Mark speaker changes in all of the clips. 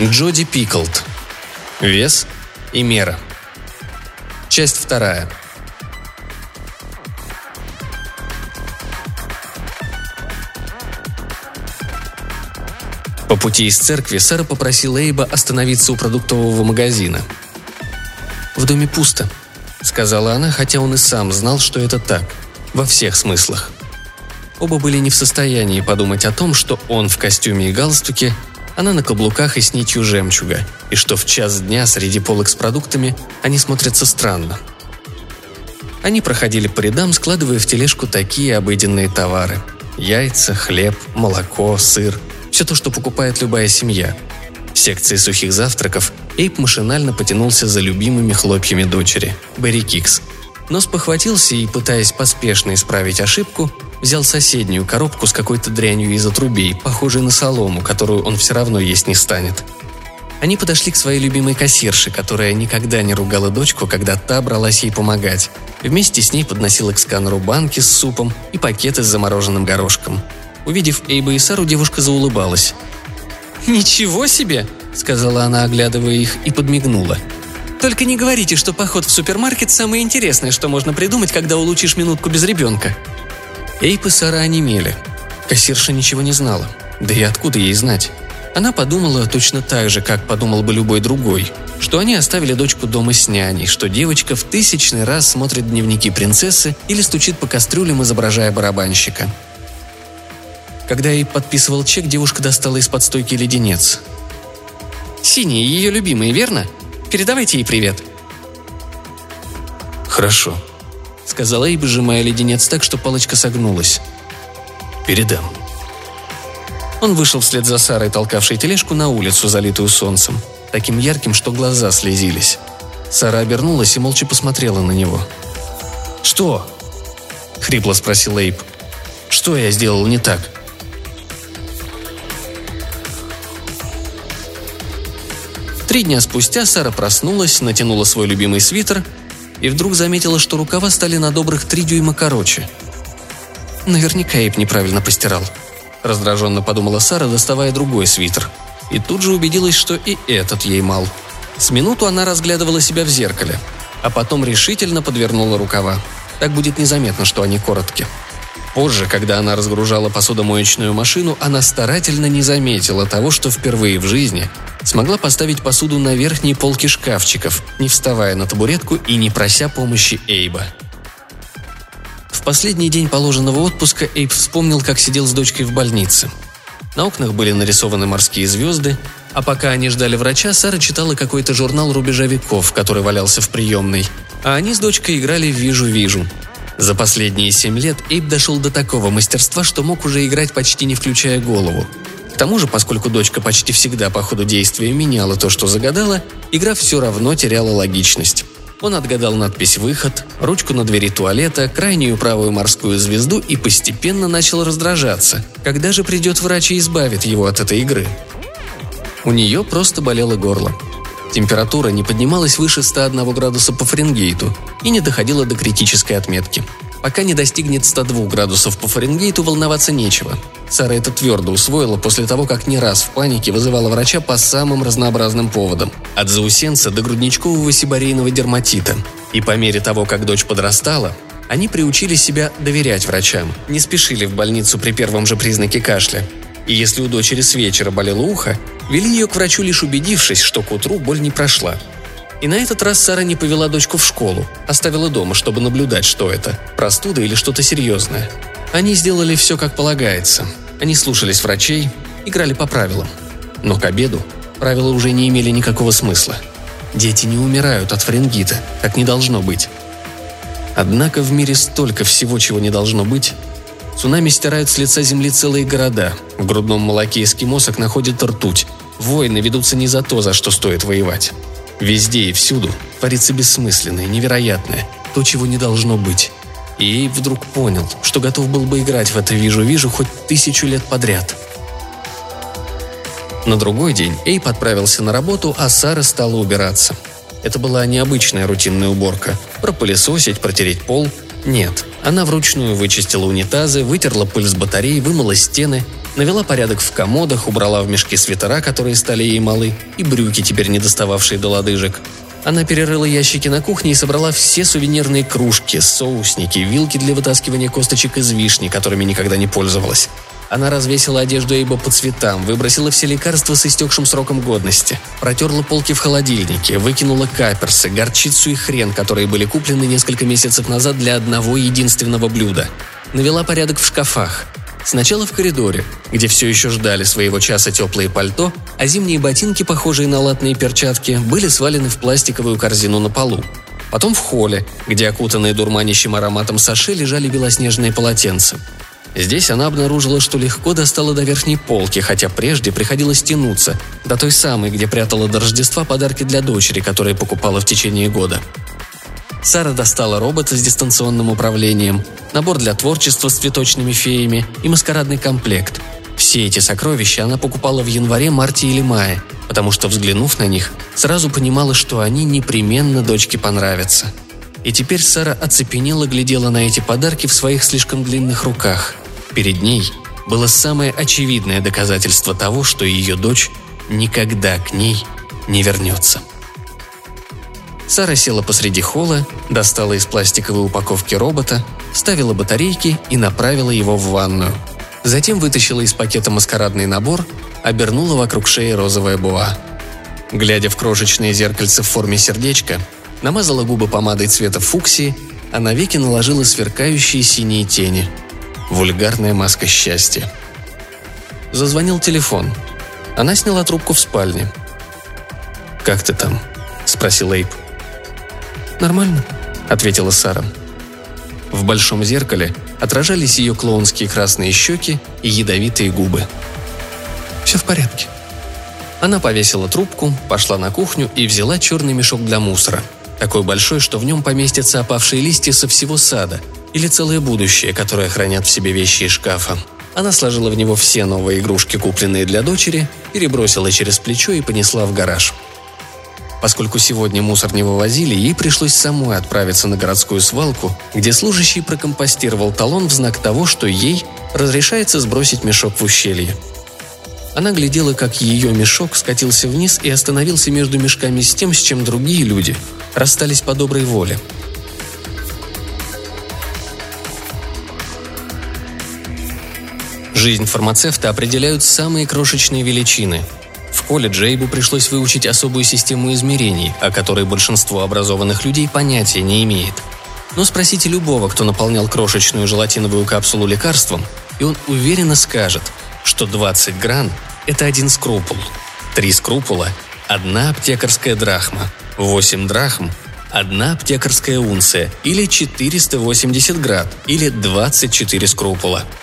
Speaker 1: Джоди Пиклд. Вес и мера. Часть вторая. По пути из церкви Сара попросила Эйба остановиться у продуктового магазина. «В доме пусто», — сказала она, хотя он и сам знал, что это так, во всех смыслах. Оба были не в состоянии подумать о том, что он в костюме и галстуке, она на каблуках и с нитью жемчуга, и что в час дня среди полок с продуктами они смотрятся странно. Они проходили по рядам, складывая в тележку такие обыденные товары. Яйца, хлеб, молоко, сыр – все то, что покупает любая семья. В секции сухих завтраков Эйп машинально потянулся за любимыми хлопьями дочери – Берри Кикс. Но спохватился и, пытаясь поспешно исправить ошибку, взял соседнюю коробку с какой-то дрянью из отрубей, похожей на солому, которую он все равно есть не станет. Они подошли к своей любимой кассирше, которая никогда не ругала дочку, когда та бралась ей помогать. Вместе с ней подносила к сканеру банки с супом и пакеты с замороженным горошком – Увидев Эйба и Сару, девушка заулыбалась. «Ничего себе!» – сказала она, оглядывая их, и подмигнула. «Только не говорите, что поход в супермаркет – самое интересное, что можно придумать, когда улучшишь минутку без ребенка». Эйб и Сара онемели. Кассирша ничего не знала. Да и откуда ей знать? Она подумала точно так же, как подумал бы любой другой, что они оставили дочку дома с няней, что девочка в тысячный раз смотрит дневники принцессы или стучит по кастрюлям, изображая барабанщика – когда ей подписывал чек, девушка достала из-под стойки леденец. «Синий, ее любимый, верно? Передавайте ей привет». «Хорошо», — сказала Эйб, сжимая леденец так, что палочка согнулась. «Передам». Он вышел вслед за Сарой, толкавшей тележку, на улицу, залитую солнцем, таким ярким, что глаза слезились. Сара обернулась и молча посмотрела на него. «Что?» — хрипло спросил Эйб. «Что я сделал не так?» Три дня спустя Сара проснулась, натянула свой любимый свитер и вдруг заметила, что рукава стали на добрых три дюйма короче. Наверняка Эйп неправильно постирал. Раздраженно подумала Сара, доставая другой свитер. И тут же убедилась, что и этот ей мал. С минуту она разглядывала себя в зеркале, а потом решительно подвернула рукава. Так будет незаметно, что они короткие. Позже, когда она разгружала посудомоечную машину, она старательно не заметила того, что впервые в жизни смогла поставить посуду на верхние полки шкафчиков, не вставая на табуретку и не прося помощи Эйба. В последний день положенного отпуска Эйб вспомнил, как сидел с дочкой в больнице. На окнах были нарисованы морские звезды, а пока они ждали врача, Сара читала какой-то журнал рубежа веков, который валялся в приемной, а они с дочкой играли «Вижу-вижу», за последние семь лет Эйб дошел до такого мастерства, что мог уже играть почти не включая голову. К тому же, поскольку дочка почти всегда по ходу действия меняла то, что загадала, игра все равно теряла логичность. Он отгадал надпись «Выход», ручку на двери туалета, крайнюю правую морскую звезду и постепенно начал раздражаться. Когда же придет врач и избавит его от этой игры? У нее просто болело горло. Температура не поднималась выше 101 градуса по Фаренгейту и не доходила до критической отметки. Пока не достигнет 102 градусов по Фаренгейту, волноваться нечего. Сара это твердо усвоила после того, как не раз в панике вызывала врача по самым разнообразным поводам. От заусенца до грудничкового сибарейного дерматита. И по мере того, как дочь подрастала, они приучили себя доверять врачам, не спешили в больницу при первом же признаке кашля. И если у дочери с вечера болело ухо, Вели ее к врачу, лишь убедившись, что к утру боль не прошла. И на этот раз Сара не повела дочку в школу, оставила дома, чтобы наблюдать, что это – простуда или что-то серьезное. Они сделали все как полагается. Они слушались врачей, играли по правилам. Но к обеду правила уже не имели никакого смысла. Дети не умирают от фарингита, как не должно быть. Однако в мире столько всего, чего не должно быть, Цунами стирают с лица земли целые города. В грудном молоке эскимосок находят ртуть. Войны ведутся не за то, за что стоит воевать. Везде и всюду творится бессмысленное, невероятное, то, чего не должно быть. И Эйб вдруг понял, что готов был бы играть в это «вижу-вижу» хоть тысячу лет подряд. На другой день Эйб отправился на работу, а Сара стала убираться. Это была необычная рутинная уборка. Пропылесосить, протереть пол – Нет, она вручную вычистила унитазы, вытерла пыль с батарей, вымыла стены, навела порядок в комодах, убрала в мешки свитера, которые стали ей малы, и брюки, теперь не достававшие до лодыжек. Она перерыла ящики на кухне и собрала все сувенирные кружки, соусники, вилки для вытаскивания косточек из вишни, которыми никогда не пользовалась. Она развесила одежду Эйба по цветам, выбросила все лекарства с истекшим сроком годности, протерла полки в холодильнике, выкинула каперсы, горчицу и хрен, которые были куплены несколько месяцев назад для одного единственного блюда. Навела порядок в шкафах. Сначала в коридоре, где все еще ждали своего часа теплые пальто, а зимние ботинки, похожие на латные перчатки, были свалены в пластиковую корзину на полу. Потом в холле, где окутанные дурманящим ароматом саши лежали белоснежные полотенца. Здесь она обнаружила, что легко достала до верхней полки, хотя прежде приходилось тянуться, до той самой, где прятала до Рождества подарки для дочери, которые покупала в течение года. Сара достала робота с дистанционным управлением, набор для творчества с цветочными феями и маскарадный комплект. Все эти сокровища она покупала в январе, марте или мае, потому что, взглянув на них, сразу понимала, что они непременно дочке понравятся. И теперь Сара оцепенела глядела на эти подарки в своих слишком длинных руках – Перед ней было самое очевидное доказательство того, что ее дочь никогда к ней не вернется. Сара села посреди холла, достала из пластиковой упаковки робота, ставила батарейки и направила его в ванную. Затем вытащила из пакета маскарадный набор, обернула вокруг шеи розовая буа. Глядя в крошечное зеркальце в форме сердечка, намазала губы помадой цвета фуксии, а на веки наложила сверкающие синие тени – Вульгарная маска счастья. Зазвонил телефон. Она сняла трубку в спальне. «Как ты там?» – спросил Эйп.
Speaker 2: «Нормально», –
Speaker 1: ответила Сара. В большом зеркале отражались ее клоунские красные щеки и ядовитые губы.
Speaker 2: «Все в порядке».
Speaker 1: Она повесила трубку, пошла на кухню и взяла черный мешок для мусора. Такой большой, что в нем поместятся опавшие листья со всего сада – или целое будущее, которое хранят в себе вещи из шкафа. Она сложила в него все новые игрушки, купленные для дочери, перебросила через плечо и понесла в гараж. Поскольку сегодня мусор не вывозили, ей пришлось самой отправиться на городскую свалку, где служащий прокомпостировал талон в знак того, что ей разрешается сбросить мешок в ущелье. Она глядела, как ее мешок скатился вниз и остановился между мешками с тем, с чем другие люди расстались по доброй воле – Жизнь фармацевта определяют самые крошечные величины. В колледже Эйбу пришлось выучить особую систему измерений, о которой большинство образованных людей понятия не имеет. Но спросите любого, кто наполнял крошечную желатиновую капсулу лекарством, и он уверенно скажет, что 20 гран – это один скрупул, 3 скрупула – одна аптекарская драхма, 8 драхм – одна аптекарская унция или 480 град или 24 скрупула –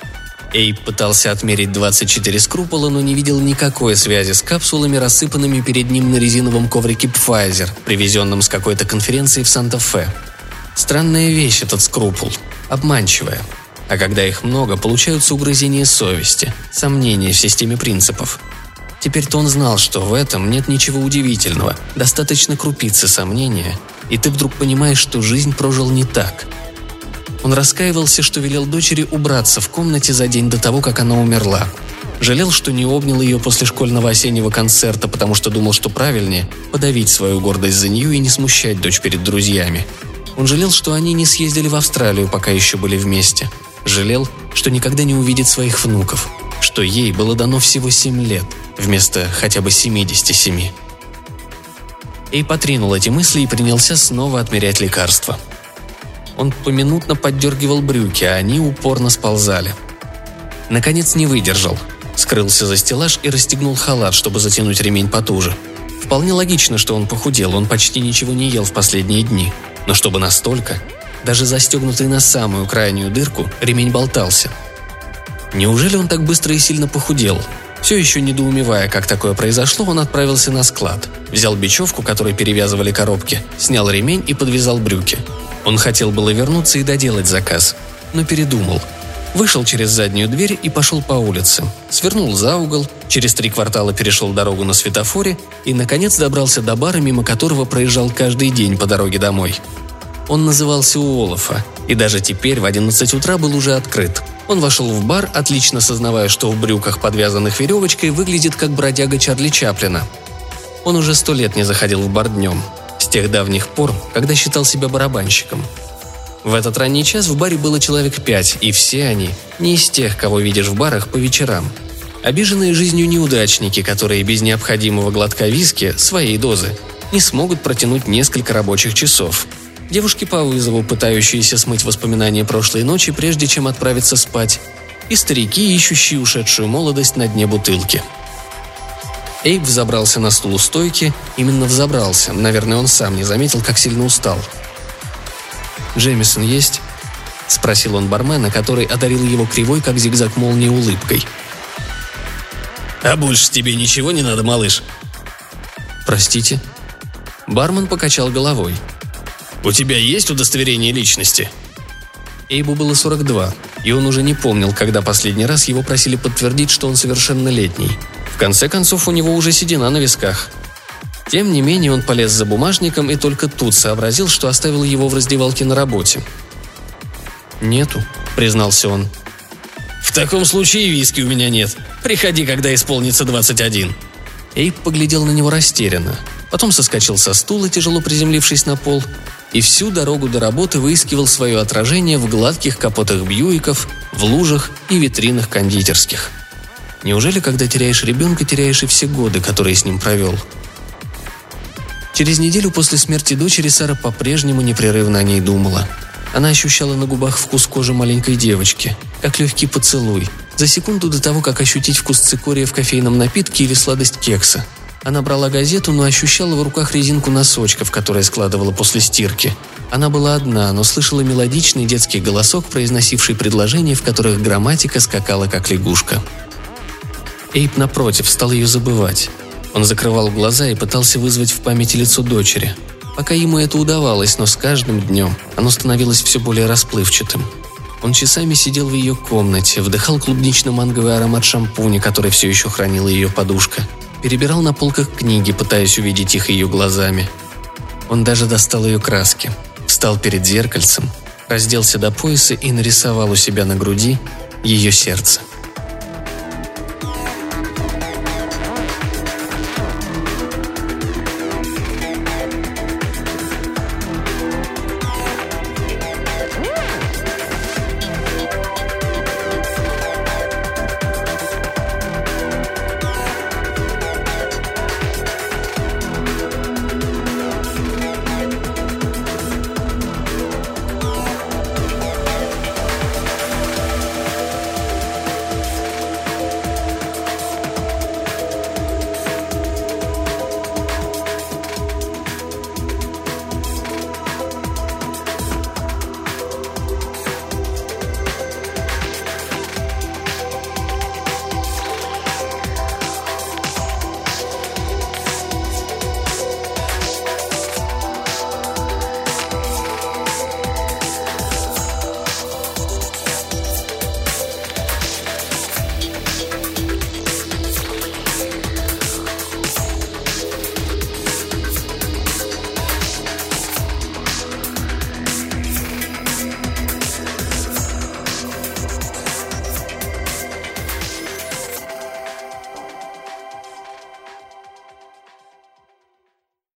Speaker 1: Эйб пытался отмерить 24 скрупула, но не видел никакой связи с капсулами, рассыпанными перед ним на резиновом коврике Pfizer, привезенном с какой-то конференции в Санта-Фе. Странная вещь этот скрупул. Обманчивая. А когда их много, получаются угрызения совести, сомнения в системе принципов. Теперь-то он знал, что в этом нет ничего удивительного, достаточно крупицы сомнения, и ты вдруг понимаешь, что жизнь прожил не так – он раскаивался, что велел дочери убраться в комнате за день до того, как она умерла. Жалел, что не обнял ее после школьного осеннего концерта, потому что думал, что правильнее – подавить свою гордость за нее и не смущать дочь перед друзьями. Он жалел, что они не съездили в Австралию, пока еще были вместе. Жалел, что никогда не увидит своих внуков, что ей было дано всего 7 лет, вместо хотя бы 77. Эй потринул эти мысли и принялся снова отмерять лекарства – он поминутно поддергивал брюки, а они упорно сползали. Наконец не выдержал. Скрылся за стеллаж и расстегнул халат, чтобы затянуть ремень потуже. Вполне логично, что он похудел, он почти ничего не ел в последние дни. Но чтобы настолько, даже застегнутый на самую крайнюю дырку, ремень болтался. Неужели он так быстро и сильно похудел? Все еще недоумевая, как такое произошло, он отправился на склад. Взял бечевку, которой перевязывали коробки, снял ремень и подвязал брюки. Он хотел было вернуться и доделать заказ, но передумал. Вышел через заднюю дверь и пошел по улице. Свернул за угол, через три квартала перешел дорогу на светофоре и, наконец, добрался до бара, мимо которого проезжал каждый день по дороге домой. Он назывался Уолофа, и даже теперь в 11 утра был уже открыт. Он вошел в бар, отлично сознавая, что в брюках, подвязанных веревочкой, выглядит как бродяга Чарли Чаплина. Он уже сто лет не заходил в бар днем, тех давних пор, когда считал себя барабанщиком. В этот ранний час в баре было человек пять, и все они не из тех, кого видишь в барах по вечерам. Обиженные жизнью неудачники, которые без необходимого глотка виски, своей дозы, не смогут протянуть несколько рабочих часов – девушки по вызову, пытающиеся смыть воспоминания прошлой ночи, прежде чем отправиться спать, и старики, ищущие ушедшую молодость на дне бутылки. Эйб взобрался на стул у стойки, именно взобрался, наверное, он сам не заметил, как сильно устал. «Джемисон есть?» – спросил он бармена, который одарил его кривой, как зигзаг молнии, улыбкой.
Speaker 3: «А больше тебе ничего не надо, малыш?»
Speaker 1: «Простите?» Бармен покачал головой –
Speaker 3: «У тебя есть удостоверение личности?»
Speaker 1: Эйбу было 42, и он уже не помнил, когда последний раз его просили подтвердить, что он совершеннолетний. В конце концов, у него уже седина на висках. Тем не менее, он полез за бумажником и только тут сообразил, что оставил его в раздевалке на работе. «Нету», — признался он.
Speaker 3: «В таком случае виски у меня нет. Приходи, когда исполнится 21».
Speaker 1: Эйб поглядел на него растерянно. Потом соскочил со стула, тяжело приземлившись на пол, и всю дорогу до работы выискивал свое отражение в гладких капотах Бьюиков, в лужах и витринах кондитерских. Неужели, когда теряешь ребенка, теряешь и все годы, которые с ним провел? Через неделю после смерти дочери Сара по-прежнему непрерывно о ней думала. Она ощущала на губах вкус кожи маленькой девочки, как легкий поцелуй, за секунду до того, как ощутить вкус цикория в кофейном напитке или сладость кекса – она брала газету, но ощущала в руках резинку носочков, которые складывала после стирки. Она была одна, но слышала мелодичный детский голосок, произносивший предложения, в которых грамматика скакала как лягушка. Эйп, напротив, стал ее забывать. Он закрывал глаза и пытался вызвать в памяти лицо дочери. Пока ему это удавалось, но с каждым днем оно становилось все более расплывчатым. Он часами сидел в ее комнате, вдыхал клубнично-манговый аромат шампуня, который все еще хранила ее подушка – перебирал на полках книги, пытаясь увидеть их ее глазами. Он даже достал ее краски, встал перед зеркальцем, разделся до пояса и нарисовал у себя на груди ее сердце –